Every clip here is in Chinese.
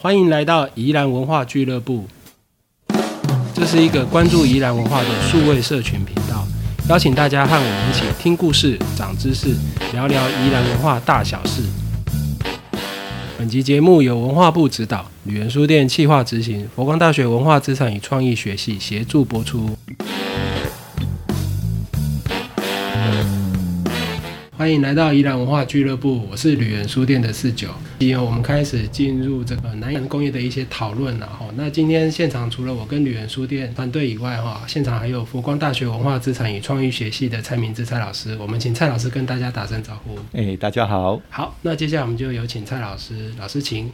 欢迎来到宜兰文化俱乐部。这是一个关注宜兰文化的数位社群频道，邀请大家和我们一起听故事、长知识，聊聊宜兰文化大小事。本集节目由文化部指导，旅人书店企划执行，佛光大学文化资产与创意学系协助播出。欢迎来到宜兰文化俱乐部，我是旅人书店的四九。今天我们开始进入这个南洋工业的一些讨论了哈。那今天现场除了我跟旅人书店团队以外哈，现场还有佛光大学文化资产与创意学系的蔡明志蔡老师。我们请蔡老师跟大家打声招呼。哎，大家好。好，那接下来我们就有请蔡老师，老师请。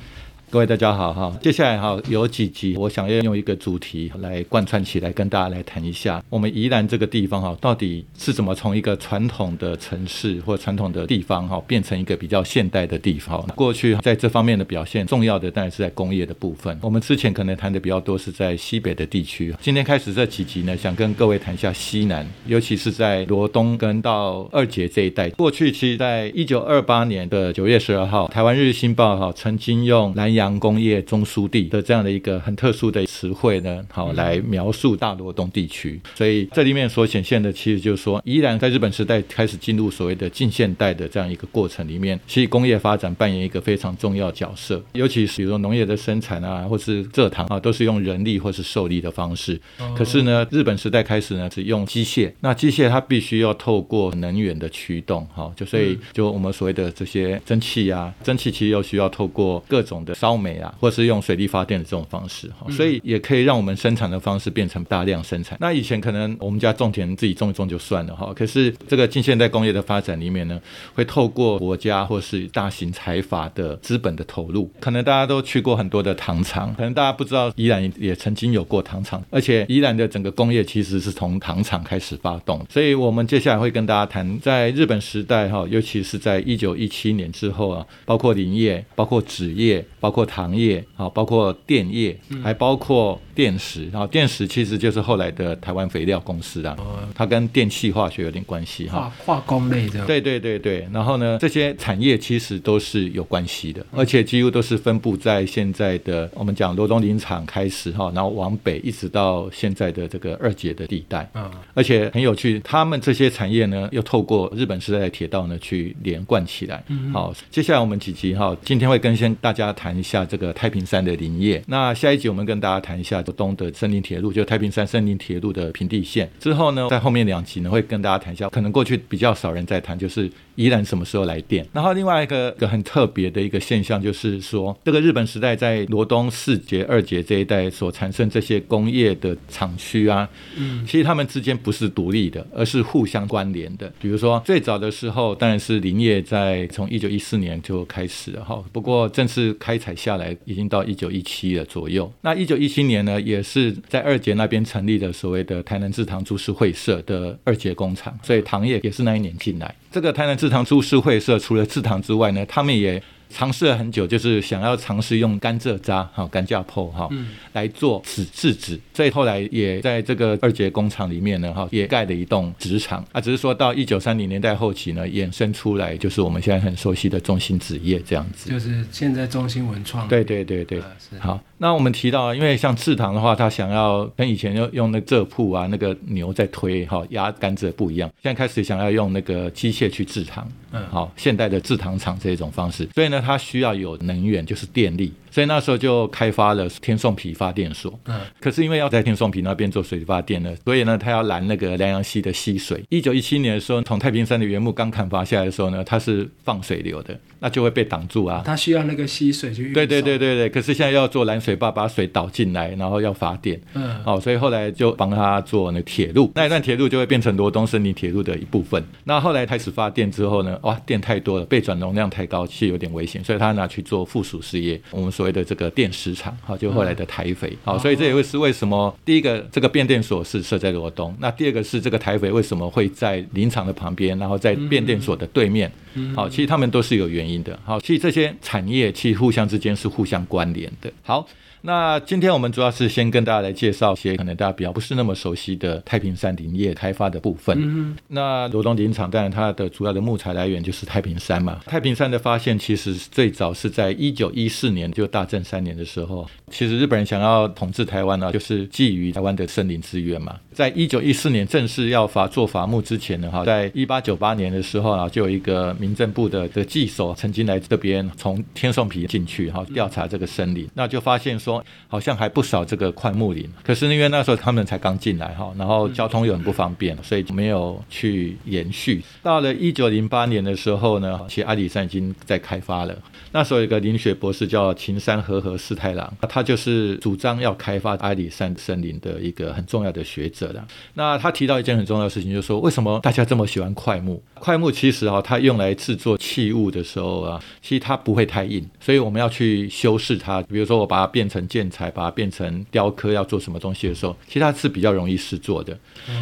各位大家好哈，接下来哈有几集，我想要用一个主题来贯穿起来，跟大家来谈一下我们宜兰这个地方哈，到底是怎么从一个传统的城市或传统的地方哈，变成一个比较现代的地方。过去在这方面的表现，重要的当然是在工业的部分。我们之前可能谈的比较多是在西北的地区，今天开始这几集呢，想跟各位谈一下西南，尤其是在罗东跟到二节这一带。过去其实在一九二八年的九月十二号，台湾日新报哈曾经用南洋。工业中枢地的这样的一个很特殊的词汇呢，好来描述大罗东地区。所以这里面所显现的，其实就是说，依然在日本时代开始进入所谓的近现代的这样一个过程里面，其实工业发展扮演一个非常重要角色。尤其是比如说农业的生产啊，或是蔗糖啊，都是用人力或是受力的方式。可是呢，日本时代开始呢，是用机械。那机械它必须要透过能源的驱动，哈，就所以就我们所谓的这些蒸汽啊，蒸汽其实又需要透过各种的烧煤啊，或是用水力发电的这种方式，哈，所以也可以让我们生产的方式变成大量生产。那以前可能我们家种田自己种一种就算了，哈，可是这个近现代工业的发展里面呢，会透过国家或是大型财阀的资本的投入。可能大家都去过很多的糖厂，可能大家不知道宜兰也曾经有过糖厂，而且宜兰的整个工业其实是从糖厂开始发动。所以我们接下来会跟大家谈，在日本时代，哈，尤其是在一九一七年之后啊，包括林业，包括纸业，包括糖业。啊，包括电业，还包括电石。然后电石其实就是后来的台湾肥料公司啊，它跟电气化学有点关系哈。化工类的。对对对对。然后呢，这些产业其实都是有关系的，而且几乎都是分布在现在的我们讲罗东林场开始哈，然后往北一直到现在的这个二节的地带。嗯。而且很有趣，他们这些产业呢，又透过日本时代的铁道呢去连贯起来。嗯。好，接下来我们几集哈，今天会跟先大家谈一下这个。太平山的林业，那下一集我们跟大家谈一下东的森林铁路，就太平山森林铁路的平地线。之后呢，在后面两集呢，会跟大家谈一下，可能过去比较少人在谈，就是宜兰什么时候来电。然后另外一个个很特别的一个现象，就是说这个日本时代在罗东四节、二节这一带所产生这些工业的厂区啊，嗯，其实他们之间不是独立的，而是互相关联的。比如说最早的时候，当然是林业在从一九一四年就开始了哈，不过正式开采下来。已经到一九一七了左右。那一九一七年呢，也是在二节那边成立的所谓的台南制糖株式会社的二节工厂，所以糖业也是那一年进来。这个台南制糖株式会社除了制糖之外呢，他们也。尝试了很久，就是想要尝试用甘蔗渣哈、甘蔗粕哈来做纸制纸，所以后来也在这个二节工厂里面呢哈，也盖了一栋纸厂啊。只是说到一九三零年代后期呢，衍生出来就是我们现在很熟悉的中心纸业这样子。就是现在中心文创。对对对对，好。那我们提到，因为像制糖的话，它想要跟以前用用那蔗铺啊，那个牛在推哈压甘蔗不一样，现在开始想要用那个机械去制糖，嗯，好，现代的制糖厂这种方式，所以呢，它需要有能源，就是电力。所以那时候就开发了天颂皮发电所。嗯，可是因为要在天颂皮那边做水力发电呢，所以呢，他要拦那个梁阳溪的溪水。一九一七年的时候，从太平山的原木刚砍伐下来的时候呢，它是放水流的，那就会被挡住啊。它需要那个溪水去。对对对对对。可是现在要做拦水坝，把水导进来，然后要发电。嗯。哦，所以后来就帮他做那铁路，那一段铁路就会变成罗东森林铁路的一部分。那后来开始发电之后呢，哇，电太多了，被转容量太高，其实有点危险，所以他拿去做附属事业。我们说。所谓的这个电石厂，好，就后来的台肥，好，所以这也会是为什么第一个这个变电所是设在罗东，那第二个是这个台肥为什么会在林场的旁边，然后在变电所的对面，好，其实他们都是有原因的，好，其实这些产业其实互相之间是互相关联的，好。那今天我们主要是先跟大家来介绍一些可能大家比较不是那么熟悉的太平山林业开发的部分。嗯那罗东林场当然它的主要的木材来源就是太平山嘛。太平山的发现其实最早是在一九一四年，就大正三年的时候，其实日本人想要统治台湾呢，就是觊觎台湾的森林资源嘛。在一九一四年正式要伐做伐木之前呢，哈，在一八九八年的时候啊，就有一个民政部的的技手曾经来这边从天颂皮进去哈调查这个森林，那就发现说好像还不少这个块木林，可是因为那时候他们才刚进来哈，然后交通又很不方便，所以没有去延续。到了一九零八年的时候呢，其实阿里山已经在开发了。那时候有个林学博士叫秦山和和四太郎，他就是主张要开发阿里山森林的一个很重要的学者了。那他提到一件很重要的事情，就是说为什么大家这么喜欢块木？块木其实啊，它用来制作器物的时候啊，其实它不会太硬，所以我们要去修饰它。比如说我把它变成建材，把它变成雕刻，要做什么东西的时候，其实它是比较容易试做的。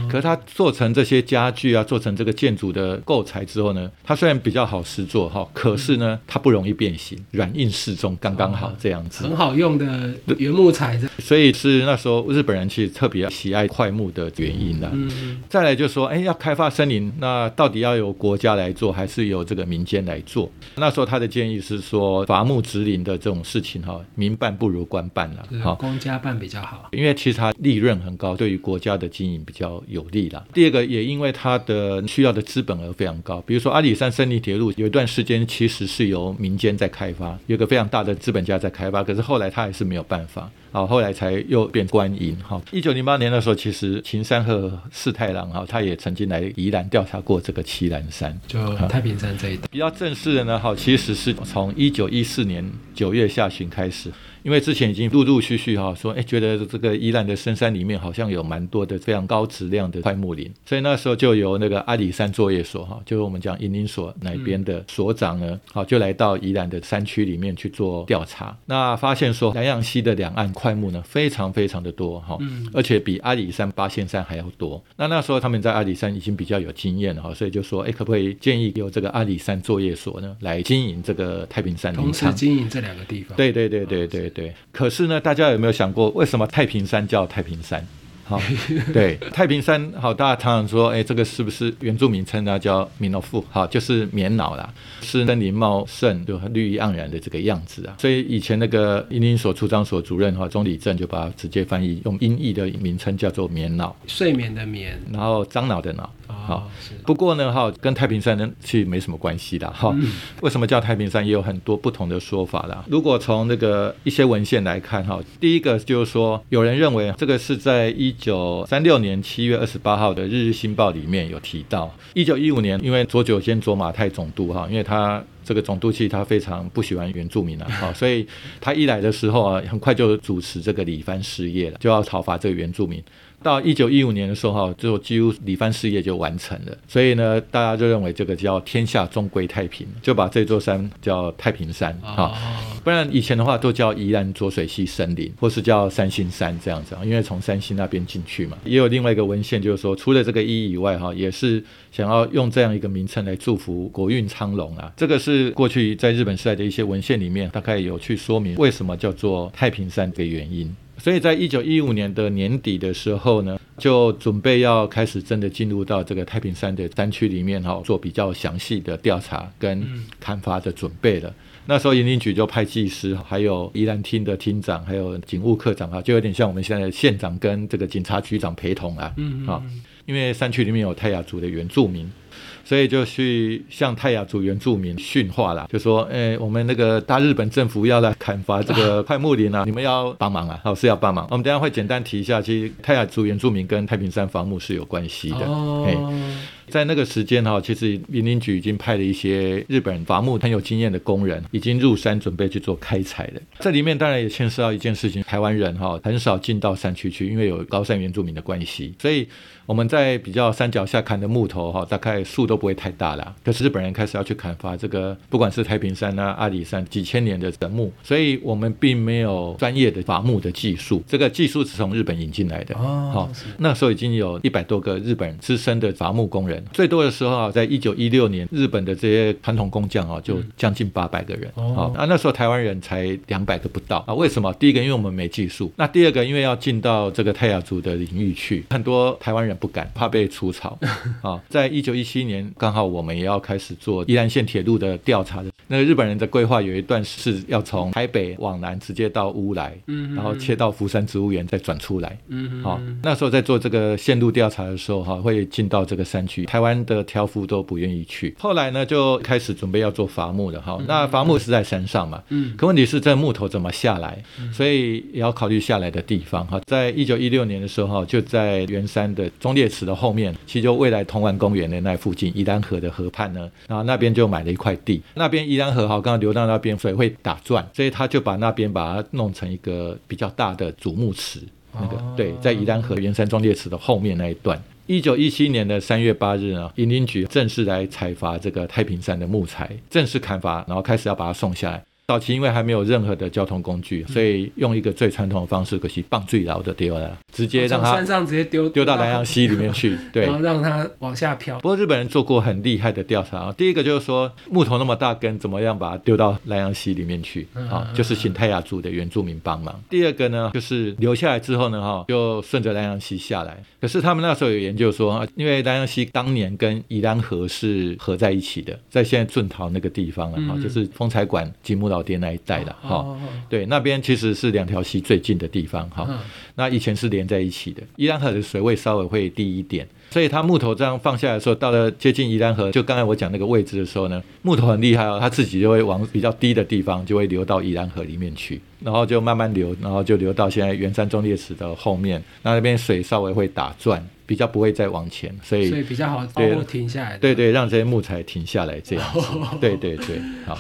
可是它做成这些家具啊，做成这个建筑的构材之后呢，它虽然比较好试做哈，可是呢，它不容易变形。软硬适中，刚刚好这样子，很好用的原木材，所以是那时候日本人其实特别喜爱块木的原因的。再来就说，哎，要开发森林，那到底要由国家来做，还是由这个民间来做？那时候他的建议是说，伐木植林的这种事情哈，民办不如官办了，好，公家办比较好，因为其实它利润很高，对于国家的经营比较有利啦。第二个也因为它的需要的资本额非常高，比如说阿里山森林铁路有一段时间其实是由民间在开发，有个非常大的资本家在开发，可是后来他还是没有办法，好，后来才又变官营。哈，一九零八年的时候，其实秦山和四太郎哈，他也曾经来宜兰调查过这个七兰山，就太平山这一带。比较正式的呢，哈，其实是从一九一四年九月下旬开始。因为之前已经陆陆续续哈说，哎，觉得这个宜兰的深山里面好像有蛮多的非常高质量的块木林，所以那时候就由那个阿里山作业所哈，就是我们讲营林所那边的所长呢，好就来到宜兰的山区里面去做调查。那发现说南洋溪的两岸块木呢非常非常的多哈，而且比阿里山八仙山还要多。那那时候他们在阿里山已经比较有经验了哈，所以就说，哎，可不可以建议由这个阿里山作业所呢来经营这个太平山林同时经营这两个地方。对对对对对。对，可是呢，大家有没有想过，为什么太平山叫太平山？好，对，太平山好，大家常常说，哎，这个是不是原住民称它叫米诺富？好，就是棉袄啦，是森林茂盛，就绿意盎然的这个样子啊。所以以前那个英林所出张所主任哈钟理正就把它直接翻译用音译的名称叫做棉袄，睡眠的眠，然后樟脑的脑。好，不过呢，哈，跟太平山呢其实没什么关系的，哈。为什么叫太平山，也有很多不同的说法啦。如果从那个一些文献来看，哈，第一个就是说，有人认为这个是在一九三六年七月二十八号的《日日新报》里面有提到。一九一五年，因为左九间左马太总督，哈，因为他这个总督其实他非常不喜欢原住民啊，哈，所以他一来的时候啊，很快就主持这个里番事业了，就要讨伐这个原住民。到一九一五年的时候，哈，就几乎李藩事业就完成了，所以呢，大家就认为这个叫天下终归太平，就把这座山叫太平山，哈，不然以前的话都叫宜兰浊水溪森林，或是叫三星山这样子啊，因为从三星那边进去嘛。也有另外一个文献，就是说除了这个一以外，哈，也是想要用这样一个名称来祝福国运昌隆啊。这个是过去在日本时代的一些文献里面，大概有去说明为什么叫做太平山的原因。所以在一九一五年的年底的时候呢，就准备要开始真的进入到这个太平山的山区里面哈，做比较详细的调查跟勘伐的准备了。那时候营林局就派技师，还有宜兰厅的厅长，还有警务科长啊，就有点像我们现在的县长跟这个警察局长陪同啊。嗯啊，因为山区里面有泰雅族的原住民。所以就去向泰雅族原住民训话了，就说：“哎，我们那个大日本政府要来砍伐这个快木林啊，你们要帮忙啊，老师要帮忙。”我们等下会简单提一下，其实泰雅族原住民跟太平山伐木是有关系的。在那个时间哈，其实林林局已经派了一些日本伐木很有经验的工人，已经入山准备去做开采了。这里面当然也牵涉到一件事情，台湾人哈很少进到山区去，因为有高山原住民的关系，所以我们在比较山脚下砍的木头哈，大概树都不会太大了。可是日本人开始要去砍伐这个，不管是太平山啊、阿里山几千年的神木，所以我们并没有专业的伐木的技术，这个技术是从日本引进来的。哦好，那时候已经有一百多个日本资深的伐木工人。人，最多的时候啊，在一九一六年，日本的这些传统工匠啊，就将近八百个人。哦好，啊，那时候台湾人才两百个不到啊。为什么？第一个，因为我们没技术；那第二个，因为要进到这个泰雅族的领域去，很多台湾人不敢，怕被除草。啊，在一九一七年，刚好我们也要开始做宜兰县铁路的调查的。那个日本人的规划有一段是要从台北往南直接到乌来，嗯然后切到福山植物园，再转出来。嗯好、那时候在做这个线路调查的时候，哈，会进到这个山区，台湾的挑夫都不愿意去。后来呢，就开始准备要做伐木的哈。那伐木是在山上嘛，嗯可问题是这木头怎么下来，所以也要考虑下来的地方哈。在一九一六年的时候哈，就在圆山的忠烈祠的后面，其实就未来同湾公园的那附近，宜兰河的河畔呢，然后那边就买了一块地，那边宜兰河哈，刚刚流到那边水会打转，所以他就把那边把它弄成一个比较大的主木池。那个哦对，在宜兰河圆山忠烈祠的后面那一段。一九一七年的三月八日呢，银林局正式来采伐这个太平山的木材，正式砍伐，然后开始要把它送下来。早期因为还没有任何的交通工具，所以用一个最传统的方式，可惜棒最牢的丢了，直接让它山上直接丢丢到南洋溪里面去。对然，后让它往下飘不。过日本人做过很厉害的调查啊，第一个就是说木头那么大根，怎么样把它丢到南洋溪里面去啊？就是请泰雅族的原住民帮忙。第二个呢，就是留下来之后呢，哈，就顺着南洋溪下来。可是他们那时候有研究说，啊因为南洋溪当年跟宜兰河是合在一起的，在现在俊桃那个地方了哈，嗯就是风采馆吉木老店那一带的哈。哦，对，那边其实是两条溪最近的地方哈。嗯那以前是连在一起的，宜兰河的水位稍微会低一点，所以它木头这样放下来的时候，到了接近宜兰河，就刚才我讲那个位置的时候呢，木头很厉害哦，它自己就会往比较低的地方就会流到宜兰河里面去，然后就慢慢流，然后就流到现在圆山中烈祠的后面，那那边水稍微会打转，比较不会再往前，所以所以比较好保对停下来的。对对，让这些木材停下来这样子。对对对，好。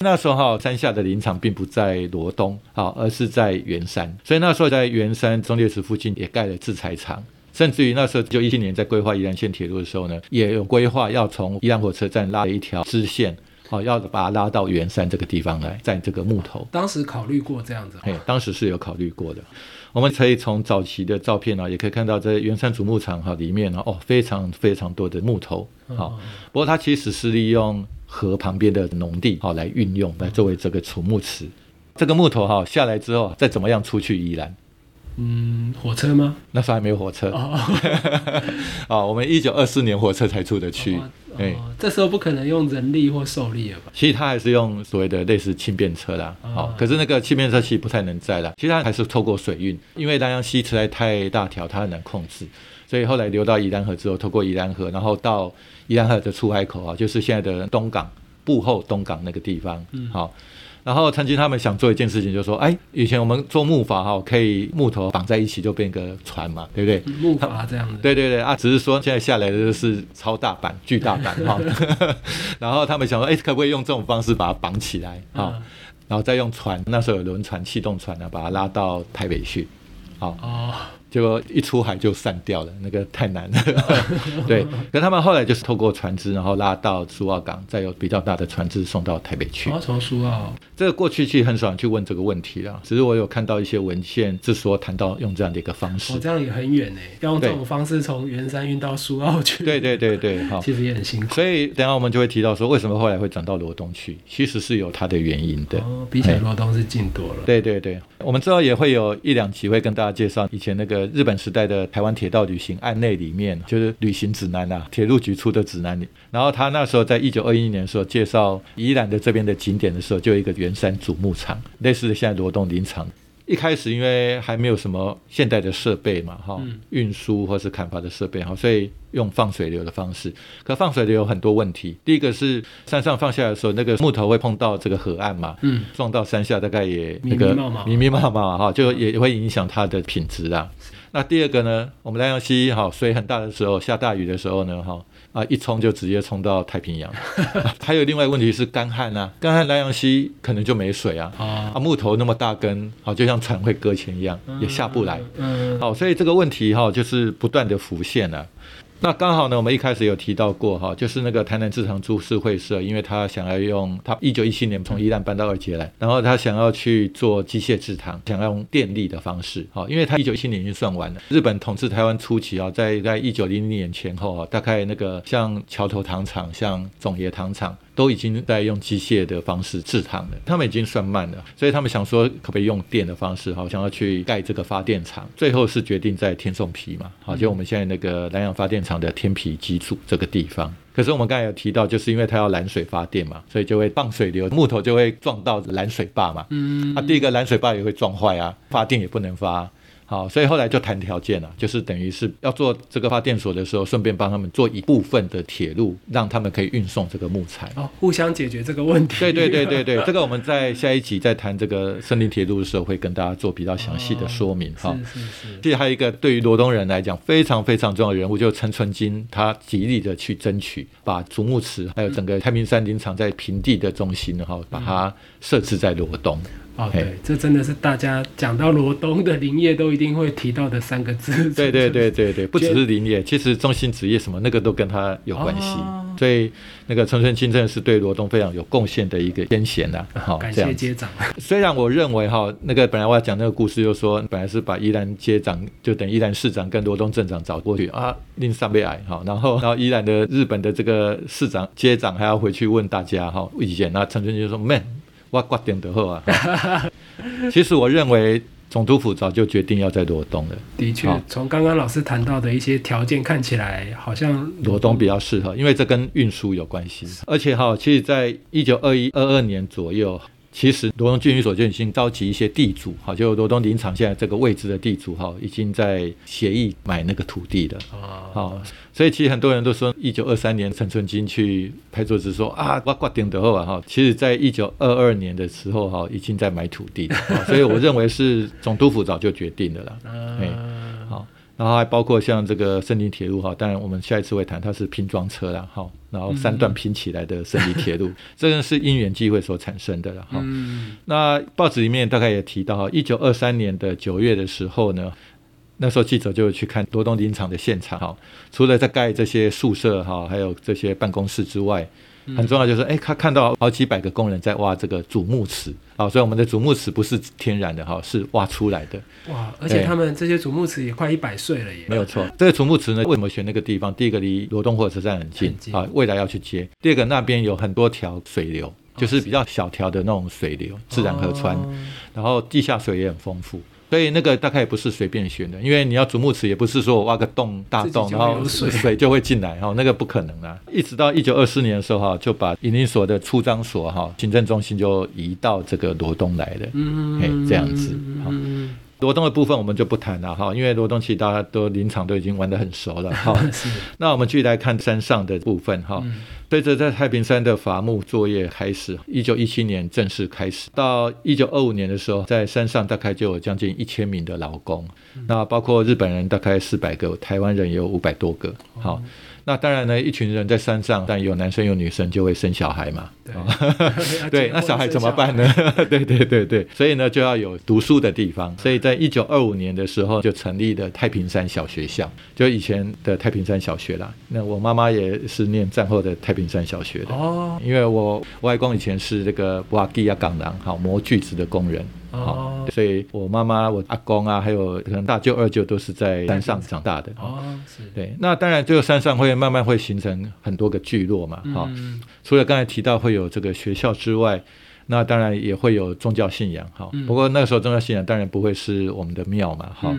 那时候哈，山下的林场并不在罗东，好，而是在圆山，所以那时候在圆山中烈祠附近也盖了制裁厂。甚至于那时候就一七年在规划宜兰线铁路的时候呢，也有规划要从宜兰火车站拉一条支线，好，要把它拉到圆山这个地方来，在这个木头。当时考虑过这样子。嘿，当时是有考虑过的。我们可以从早期的照片啊，也可以看到在圆山主牧场哈里面呢，哦，非常非常多的木头。好，不过它其实是利用河旁边的农地好来运用，来作为这个储木池。这个木头哈下来之后，再怎么样出去宜兰？嗯，火车吗？那时候还没有火车哦，啊，我们一九二四年火车才出得去。哎、哦，这时候不可能用人力或兽力了吧？其实它还是用所谓的类似轻便车啦，好、啊可是那个轻便车其实不太能载啦，其实它还是透过水运，因为南洋溪实在太大条，它很难控制，所以后来流到宜兰河之后，透过宜兰河，然后到宜兰河的出海口啊，就是现在的东港步后东港那个地方，嗯好。然后曾经他们想做一件事情，就是说，哎，以前我们做木筏哈，可以木头绑在一起就变个船嘛，对不对？木筏这样子。对对对啊，只是说现在下来的是超大版、巨大版哈，然后他们想说，哎，可不可以用这种方式把它绑起来啊？嗯然后再用船，那时候有轮船、气动船呢，把它拉到台北去。好，哦，结果一出海就散掉了，那个太难了。对，可他们后来就是透过船只，然后拉到苏澳港，再有比较大的船只送到台北去我。要从苏澳。这个过去其实很少人去问这个问题了，只是我有看到一些文献是说谈到用这样的一个方式哦，。这样也很远呢，要用这种方式从圆山运到苏澳去。对对对对，好。其实也很辛苦。所以等下我们就会提到说，为什么后来会转到罗东去，其实是有它的原因的。哦，比起来罗东是近多了。对对对，我们之后也会有一两集会跟大家介绍以前那个日本时代的台湾铁道旅行案内里面，就是旅行指南啊，铁路局出的指南里。然后他那时候在一九二一年的时候介绍宜兰的这边的景点的时候，就有一个圆山主牧场，类似的现在罗东林场。一开始因为还没有什么现代的设备嘛，哈、嗯。运输或是砍伐的设备哈，所以用放水流的方式。可放水流有很多问题，第一个是山上放下来的时候，那个木头会碰到这个河岸嘛，嗯，撞到山下大概也那个密密密麻麻哈，就也会影响它的品质啦。那第二个呢，我们南阳溪哈水很大的时候，下大雨的时候呢哈啊一冲就直接冲到太平洋。还有另外一个问题是干旱啊，干旱南洋溪可能就没水啊。啊啊，木头那么大根，好，就像船会搁浅一样，也下不来。嗯，好，所以这个问题哈，就是不断的浮现了、那刚好呢，我们一开始有提到过哈，就是那个台南制糖株式会社，因为他想要用他一九一七年从宜兰搬到二节来，然后他想要去做机械制糖，想要用电力的方式，哈，因为他一九一七年已经算完了。日本统治台湾初期啊，在在一九零零年前后啊，大概那个像桥头糖厂、像总爷糖厂。都已经在用机械的方式制糖了，他们已经算慢了，所以他们想说可不可以用电的方式，好想要去盖这个发电厂，最后是决定在天颂皮嘛，好就我们现在那个南洋发电厂的天皮基础这个地方。可是我们刚才有提到，就是因为它要拦水发电嘛，所以就会放水流，木头就会撞到拦水坝嘛，嗯，啊第一个拦水坝也会撞坏啊，发电也不能发。好，所以后来就谈条件了，就是等于是要做这个发电所的时候，顺便帮他们做一部分的铁路，让他们可以运送这个木材。哦，互相解决这个问题。对对对对对，这个我们在下一集在谈这个森林铁路的时候，会跟大家做比较详细的说明。哈，是是是。还有一个对于罗东人来讲非常非常重要的人物，就是陈纯金，他极力的去争取把竹木池还有整个太平山林场在平地的中心，哈，把它设置在罗东。哦，对，这真的是大家讲到罗东的林业都一定会提到的三个字。对对对对对，不只是林业，其实中心职业什么那个都跟他有关系。所以那个陈春清真的是对罗东非常有贡献的一个先贤呐。好，感谢接长。虽然我认为哈，那个本来我要讲那个故事，就说本来是把宜兰接长，就等宜兰市长跟罗东镇长找过去啊，令上被矮哈，然后然后宜兰的日本的这个市长接长还要回去问大家哈意见，那陈春清就说 man。我挂点的后啊，其实我认为总督府早就决定要在罗东了。的确，从刚刚老师谈到的一些条件看起来，好像罗东比较适合，因为这跟运输有关系。而且哈，其实在一九二一、二二年左右。其实罗东军营所就已经召集一些地主，哈，就罗东林场现在这个位置的地主，哈，已经在协议买那个土地了，好，所以其实很多人都说，一九二三年陈春金去拍桌子说啊，我挂顶的后啊，哈，其实在一九二二年的时候，哈，已经在买土地了，所以我认为是总督府早就决定的了啦，好。然后还包括像这个森林铁路哈，当然我们下一次会谈，它是拼装车了哈，然后三段拼起来的森林铁路，这个是因缘际会所产生的了哈。那报纸里面大概也提到哈，一九二三年的九月的时候呢，那时候记者就去看罗东林场的现场哈，除了在盖这些宿舍哈，还有这些办公室之外。很重要就是，哎，他看到好几百个工人在挖这个主木池，啊，所以我们的主木池不是天然的哈，是挖出来的。哇，而且他们这些主木池也快一百岁了耶。没有错，这个主木池呢，为什么选那个地方？第一个离罗东火车站很近，啊，未来要去接。第二个那边有很多条水流，就是比较小条的那种水流，自然河川，然后地下水也很丰富。所以那个大概也不是随便选的，因为你要竹木池，也不是说我挖个洞大洞，然后水就会进来哈，那个不可能啊。一直到一九二四年的时候哈，就把引林所的出张所哈行政中心就移到这个罗东来了，哎，这样子哈。罗东的部分我们就不谈了哈，因为罗东其实大家都林场都已经玩得很熟了哈。那我们继续来看山上的部分哈。随着在太平山的伐木作业开始，一九一七年正式开始，到一九二五年的时候，在山上大概就有将近一千名的劳工，那包括日本人大概四百个，台湾人有五百多个，好。那当然呢，一群人在山上，但有男生有女生，就会生小孩嘛。对，那小孩怎么办呢？对对对对，所以呢，就要有读书的地方。所以在一九二五年的时候，就成立了太平山小学校，就以前的太平山小学啦。那我妈妈也是念战后的太平山小学的哦，因为我外公以前是这个瓦基亚港廊好磨锯子的工人。哦，所以我妈妈、我阿公啊，还有可能大舅、二舅都是在山上长大的。哦，是。对，那当然，这个山上会慢慢会形成很多个聚落嘛。哈，除了刚才提到会有这个学校之外，那当然也会有宗教信仰。哈，不过那个时候宗教信仰当然不会是我们的庙嘛。哈，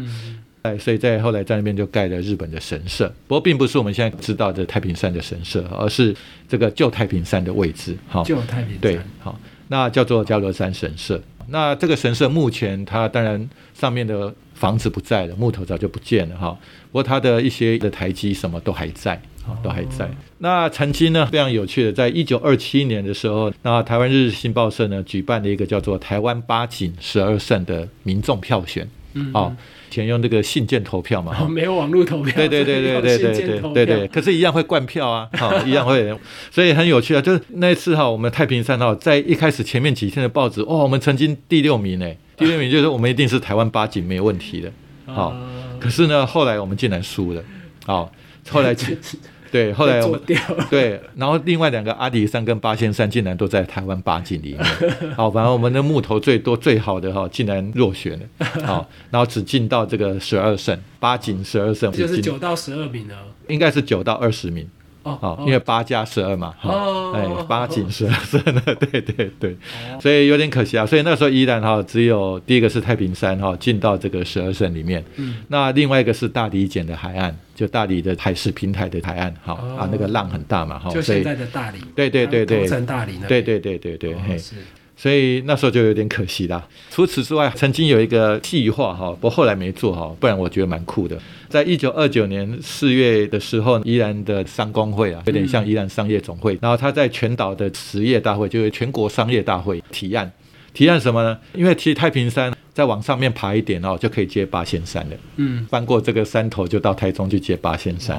哎，所以在后来在那边就盖了日本的神社。不过并不是我们现在知道的太平山的神社，而是这个旧太平山的位置。哈，旧太平山。对，好，那叫做加罗山神社。那这个神社目前，它当然上面的房子不在了，木头早就不见了哈。不过它的一些的台基什么都还在，啊，都还在。那曾经呢，非常有趣的，在一九二七年的时候，那台湾日日新报社呢举办了一个叫做“台湾八景十二胜”的民众票选，啊。前用这个信件投票嘛，没有网络投票。对对对对对对对对对，可是，一样会灌票啊，好，一样会，所以很有趣啊。就是那一次哈，我们太平山哈，在一开始前面几天的报纸，哦，我们曾经第六名呢，第六名就是我们一定是台湾八景没有问题的，好，可是呢，后来我们竟然输了，好。后来 对，后来我。对，然后另外两个阿里山跟八仙山竟然都在台湾八景里面。好，反正我们的木头最多最好的哈，竟然落选了。好，然后只进到这个十二胜，八景十二胜就是九到十二名了。应该是九到二十名。哦好，因为八加十二嘛，哈、哦哎，八进十二胜 的，对对对，哦所以有点可惜啊。所以那时候依然哈，只有第一个是太平山哈进到这个十二胜里面，嗯，那另外一个是大理简的海岸，就大理的海事平台的海岸，哈、哦啊，那个浪很大嘛，哈，就现在的大理。对对对对头城大理那。对对对对对，嘿，哦是所以那时候就有点可惜啦。除此之外，曾经有一个计划哈，不过后来没做哈，不然我觉得蛮酷的。在一九二九年四月的时候，宜兰的商工会啊，有点像宜兰商业总会，然后他在全岛的实业大会，就是全国商业大会提案，提案什么呢？因为其实太平山再往上面爬一点哦，就可以接八仙山了。嗯，翻过这个山头就到台中去接八仙山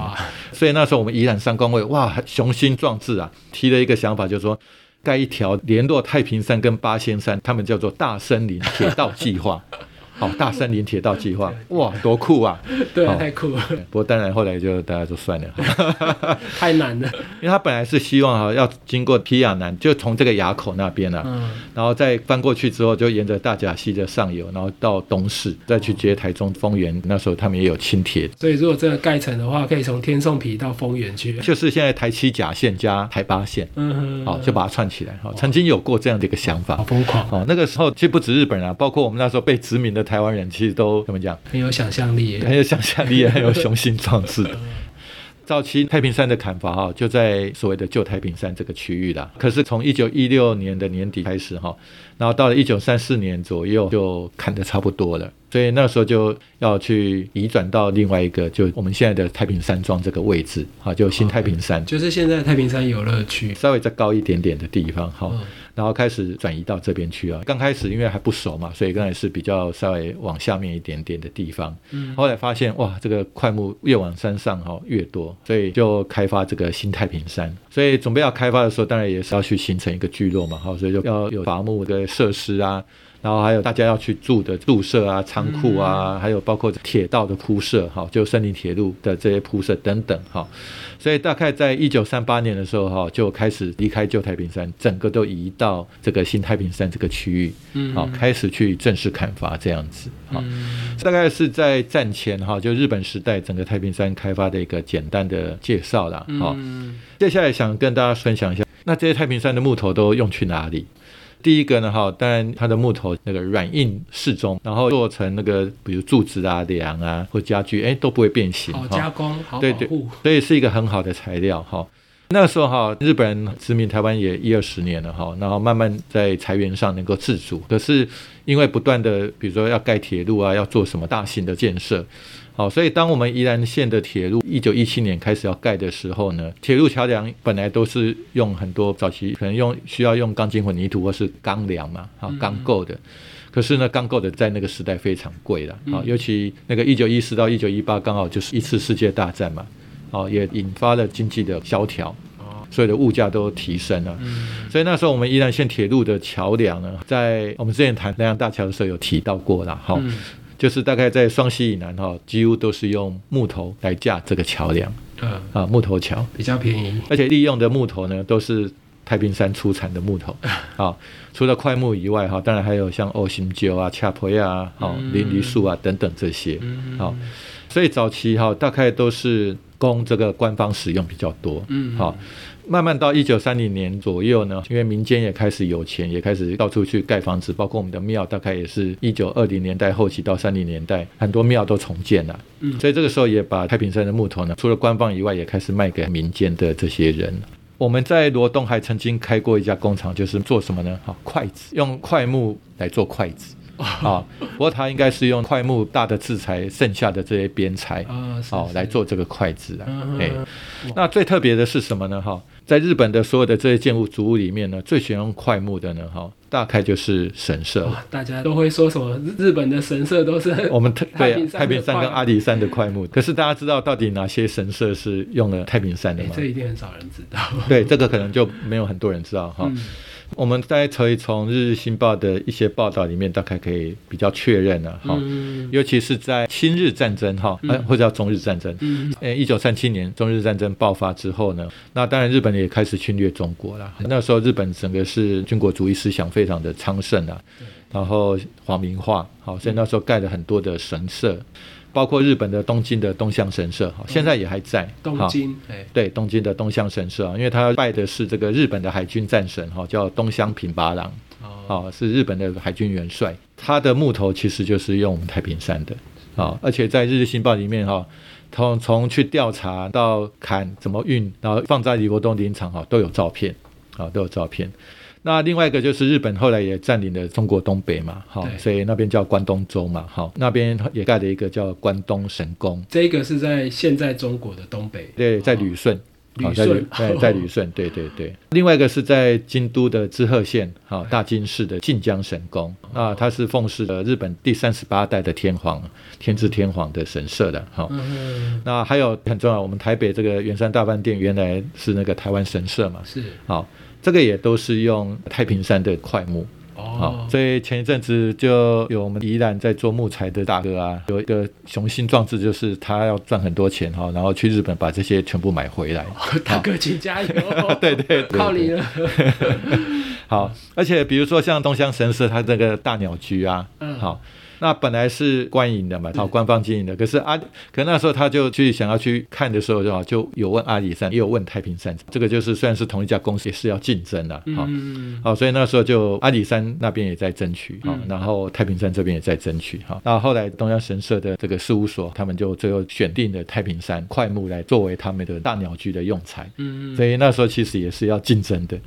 所以那时候我们宜兰山公会哇雄心壮志啊，提了一个想法，就是说盖一条联络太平山跟八仙山，他们叫做大森林铁道计划。好，大森林铁道计划，哇，多酷啊！对太酷了，不过当然后来就大家就算了，太难了。因为他本来是希望哈要经过皮亚南，就从这个垭口那边啊，嗯，然后再翻过去之后，就沿着大甲溪的上游，然后到东市，再去接台中丰原。那时候他们也有轻铁，所以如果真的盖成的话，可以从天颂皮到丰原去。就是现在台七甲线加台八线。嗯哼，好，就把它串起来。好，曾经有过这样的一个想法好。疯狂，哦，那个时候其实不止日本人啊，包括我们那时候被殖民的台湾人，其实都怎么讲，很有想象力。很有想象力，也 很有雄心壮志的。早期太平山的砍伐哈，就在所谓的旧太平山这个区域啦。可是从一九一六年的年底开始哈，然后到了一九三四年左右就砍得差不多了，所以那时候就要去移转到另外一个，就我们现在的太平山庄这个位置，啊，就新太平山。就是现在太平山游乐区。稍微再高一点点的地方，哈、嗯然后开始转移到这边去啊。刚开始因为还不熟嘛，所以刚才是比较稍微往下面一点点的地方。嗯后来发现哇，这个块木越往山上哈、越多，所以就开发这个新太平山。所以准备要开发的时候，当然也是要去形成一个聚落嘛，哈，所以就要有伐木的设施啊。然后还有大家要去住的宿舍啊、仓库啊，还有包括铁道的铺设，哈，就森林铁路的这些铺设等等，哈。所以大概在一九三八年的时候，哈，就开始离开旧太平山，整个都移到这个新太平山这个区域，嗯好，开始去正式砍伐这样子，哈。嗯大概是在战前哈，就日本时代整个太平山开发的一个简单的介绍啦。好、嗯接下来想跟大家分享一下，那这些太平山的木头都用去哪里？第一个呢，哈，当然它的木头那个软硬适中，然后做成那个比如柱子啊、梁啊或家具，哎都不会变形，好加工，好对对。所以是一个很好的材料哈。那时候哈，日本人殖民台湾也一二十年了哈，然后慢慢在裁员上能够自主，可是因为不断的，比如说要盖铁路啊，要做什么大型的建设，好，所以当我们宜兰县的铁路一九一七年开始要盖的时候呢，铁路桥梁本来都是用很多早期可能用需要用钢筋混凝土或是钢梁嘛，啊钢构的。可是呢，钢构的在那个时代非常贵了，啊，尤其那个一九一四到一九一八刚好就是一次世界大战嘛，哦，也引发了经济的萧条，所有的物价都提升了。所以那时候我们宜兰县铁路的桥梁呢，在我们之前谈南洋大桥的时候有提到过了，哈、嗯就是大概在双溪以南哈，几乎都是用木头来架这个桥梁嗯，啊，木头桥，比较便宜。而且利用的木头呢都是太平山出产的木头。啊，除了块木以外哈，当然还有像欧心鸠啊、恰婆啊、哦嗯。林梨树啊等等这些，嗯。好、所以早期哈大概都是供这个官方使用比较多，嗯。好、慢慢到一九三零年左右呢，因为民间也开始有钱，也开始到处去盖房子，包括我们的庙，大概也是一九二零年代后期到三零年代，很多庙都重建了。嗯所以这个时候也把太平山的木头呢，除了官方以外，也开始卖给民间的这些人。我们在罗东还曾经开过一家工厂，就是做什么呢？好，筷子，用块木来做筷子。啊，不过他应该是用块木大的制材剩下的这些边材，啊，是哦，来做这个筷子啊。嗯哎、那最特别的是什么呢？哈，在日本的所有的这些建筑族屋里面呢，最喜欢用块木的呢，哈，大概就是神社。哇，大家都会说什么？日日本的神社都是 我们太对太平山的太平山跟阿里山的块木，可是大家知道到底哪些神社是用了太平山的吗？哎这一定很少人知道。对，这个可能就没有很多人知道哈。嗯我们大概可以从《日日新报》的一些报道里面，大概可以比较确认了哈。嗯尤其是在亲日战争哈，呃或者叫中日战争，嗯呃，一九三七年中日战争爆发之后呢，那当然日本也开始侵略中国了。那时候日本整个是军国主义思想非常的昌盛啊，然后皇民化，好，所以那时候盖了很多的神社，包括日本的东京的东乡神社，好，现在也还在。东京，哎，对东京的东乡神社啊，因为他拜的是这个日本的海军战神哈，叫东乡平八郎，哦，啊，是日本的海军元帅，他的木头其实就是用我们太平山的啊，而且在《日日新报》里面哈，从从去调查到砍怎么运，然后放在李国东林场哈，都有照片啊，都有照片。那另外一个就是日本后来也占领了中国东北嘛，好，所以那边叫关东州嘛，好，那边也盖了一个叫关东神宫，这个是在现在中国的东北，对，在旅顺。旅好，在旅对，在旅顺，对对对。另外一个是在京都的滋贺县，好大津市的晋江神宫那，它是奉祀的日本第三十八代的天皇天智天皇的神社的，好。嗯，那还有很重要，我们台北这个圆山大饭店原来是那个台湾神社嘛，是好，这个也都是用太平山的块木。哦，，所以前一阵子就有我们宜兰在做木材的大哥啊，有一个雄心壮志，就是他要赚很多钱哈，然后去日本把这些全部买回来。大哥请加油，对对对靠你了，好，而且比如说像东乡神社，它这个大鸟居啊，嗯好。那本来是官营的嘛，好，官方经营的。可是阿，可那时候他就去想要去看的时候，就好就有问阿里山，也有问太平山。这个就是虽然是同一家公司，也是要竞争的，好，嗯，好，所以那时候就阿里山那边也在争取，好嗯，然后太平山这边也在争取，好。那后来东央神社的这个事务所，他们就最后选定了太平山块木来作为他们的大鸟居的用材。嗯，所以那时候其实也是要竞争的。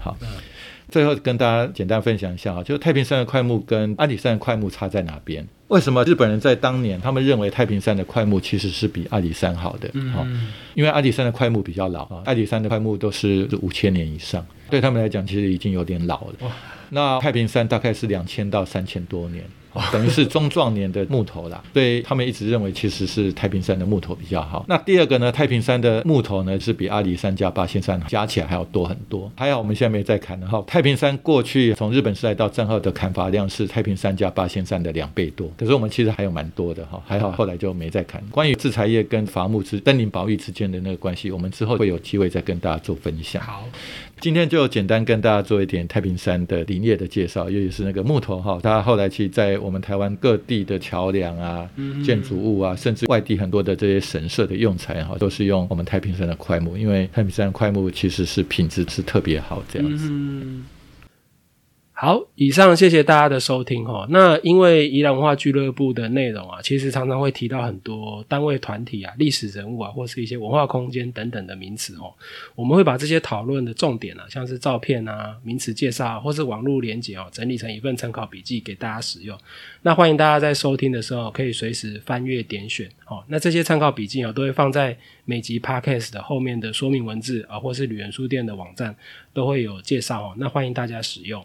好，最后跟大家简单分享一下啊，就是太平山的块木跟阿里山的块木差在哪边？为什么日本人在当年他们认为太平山的块木其实是比阿里山好的？好，嗯，因为阿里山的块木比较老啊，阿里山的块木都是五千年以上，对他们来讲其实已经有点老了。那太平山大概是两千到三千多年。等于是中壮年的木头啦，所以他们一直认为其实是太平山的木头比较好。那第二个呢，太平山的木头呢是比阿里山加八仙山加起来还要多很多。还好我们现在没在砍了哈。太平山过去从日本时代到战后的砍伐量是太平山加八仙山的两倍多，可是我们其实还有蛮多的哈。还好后来就没再砍。关于制裁业跟伐木之森林保育之间的那个关系，我们之后会有机会再跟大家做分享。好，今天就简单跟大家做一点太平山的林业的介绍，尤其是那个木头哈，它后来其实在我们台湾各地的桥梁啊、嗯建筑物啊，甚至外地很多的这些神社的用材哈，都是用我们太平山的块木，因为太平山的块木其实是品质是特别好这样子。嗯，好，以上谢谢大家的收听哈。那因为宜兰文化俱乐部的内容啊，其实常常会提到很多单位、团体啊、历史人物啊，或是一些文化空间等等的名词哦。我们会把这些讨论的重点啊，像是照片啊、名词介绍啊，或是网络连结哦，整理成一份参考笔记给大家使用。那欢迎大家在收听的时候可以随时翻阅点选哦。那这些参考笔记哦，都会放在每集 podcast 的后面的说明文字啊，或是旅人书店的网站都会有介绍哦。那欢迎大家使用。